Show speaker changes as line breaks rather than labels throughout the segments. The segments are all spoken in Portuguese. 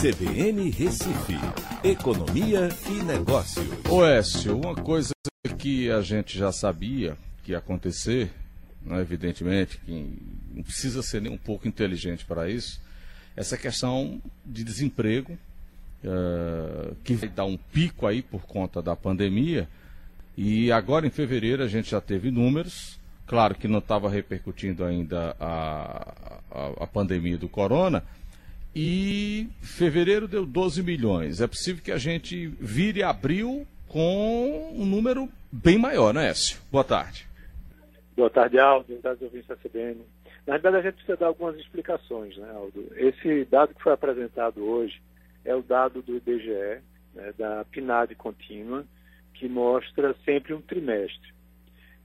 CBN Recife, Economia e Negócios.
Oécio, uma coisa que a gente já sabia que ia acontecer, né, evidentemente, que não precisa ser nem um pouco inteligente para isso, essa questão de desemprego, uh, que vai dar um pico aí por conta da pandemia, e agora em fevereiro a gente já teve números, claro que não estava repercutindo ainda a, a, a pandemia do corona, e fevereiro deu 12 milhões. É possível que a gente vire abril com um número bem maior, né, Écio? Boa tarde.
Boa tarde, Aldo. Boa tarde, ouvintes da CBN. Na verdade, a gente precisa dar algumas explicações, né, Aldo? Esse dado que foi apresentado hoje é o dado do IBGE, né, da PNAD contínua, que mostra sempre um trimestre.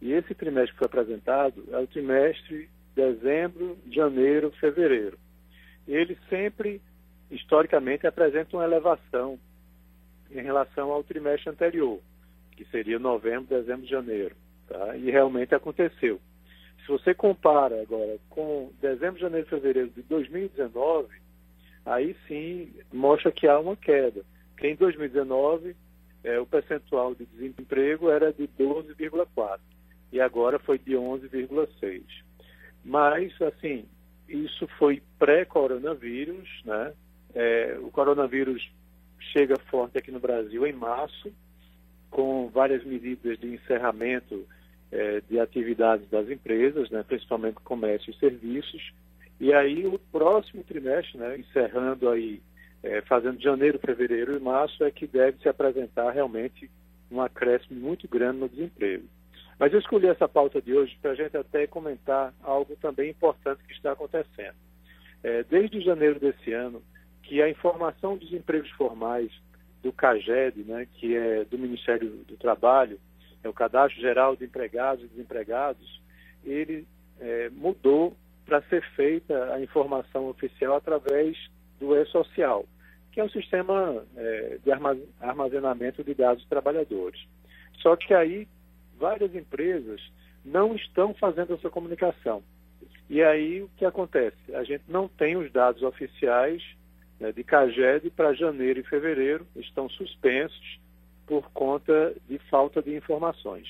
E esse trimestre que foi apresentado é o trimestre dezembro, janeiro, fevereiro ele sempre, historicamente, apresenta uma elevação em relação ao trimestre anterior, que seria novembro, dezembro, janeiro. Tá? E realmente aconteceu. Se você compara agora com dezembro, janeiro fevereiro de 2019, aí sim mostra que há uma queda. Porque em 2019 é, o percentual de desemprego era de 12,4% e agora foi de 11,6%. Mas, assim, isso foi pré-coronavírus, né? É, o coronavírus chega forte aqui no Brasil em março, com várias medidas de encerramento é, de atividades das empresas, né? principalmente comércio e serviços. E aí o próximo trimestre, né? encerrando aí, é, fazendo janeiro, fevereiro e março, é que deve se apresentar realmente um acréscimo muito grande no desemprego. Mas eu escolhi essa pauta de hoje para a gente até comentar algo também importante que está acontecendo. É, desde janeiro desse ano, que a informação dos empregos formais do CAGED, né, que é do Ministério do Trabalho, é o Cadastro Geral de Empregados e Desempregados, ele é, mudou para ser feita a informação oficial através do E-Social, que é um sistema é, de armazenamento de dados de trabalhadores. Só que aí várias empresas não estão fazendo essa comunicação. E aí o que acontece? A gente não tem os dados oficiais né, de CAGED para janeiro e fevereiro, estão suspensos por conta de falta de informações.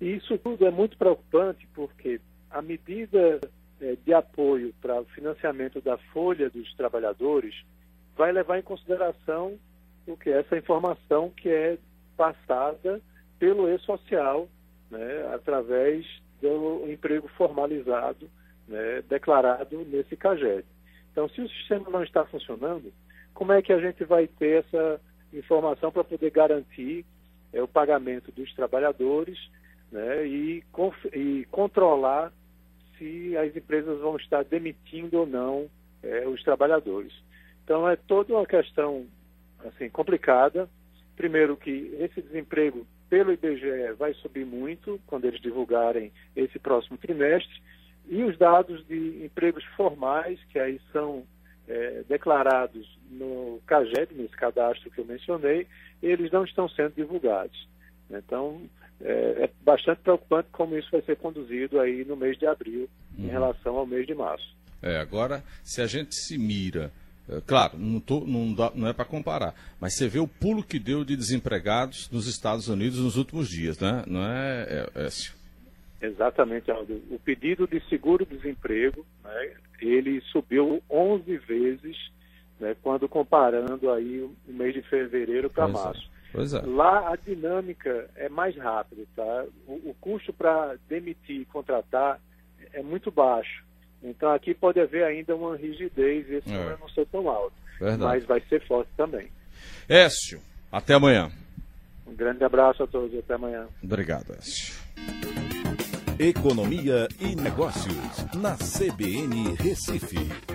E isso tudo é muito preocupante porque a medida é, de apoio para o financiamento da folha dos trabalhadores vai levar em consideração o que essa informação que é passada pelo e-social, né, através do emprego formalizado, né, declarado nesse CAGED. Então, se o sistema não está funcionando, como é que a gente vai ter essa informação para poder garantir é, o pagamento dos trabalhadores né, e, e, controlar se as empresas vão estar demitindo ou não é, os trabalhadores? Então, é toda uma questão assim complicada. Primeiro que esse desemprego pelo IBGE vai subir muito quando eles divulgarem esse próximo trimestre. E os dados de empregos formais, que aí são é, declarados no CAGED, nesse cadastro que eu mencionei, eles não estão sendo divulgados. Então, é, é, bastante preocupante como isso vai ser conduzido aí no mês de abril, uhum. em relação ao mês de março.
É, agora, se a gente se mira é, claro, não, tô, não, dá, não é para comparar, mas você vê o pulo que deu de desempregados nos Estados Unidos nos últimos dias, né? não é, é Écio?
Exatamente, Aldo. O pedido de seguro-desemprego, né, ele subiu 11 vezes né, quando comparando aí o mês de fevereiro para é. março.
É.
Lá a dinâmica é mais rápida, tá? O, o custo para demitir e contratar é muito baixo. Então aqui pode haver ainda uma rigidez e esse é. número não ser tão alto. Verdade. Mas vai ser forte também.
Écio, até amanhã.
Um grande abraço a todos e até amanhã.
Obrigado, Écio.
Economia e Negócios, na CBN Recife.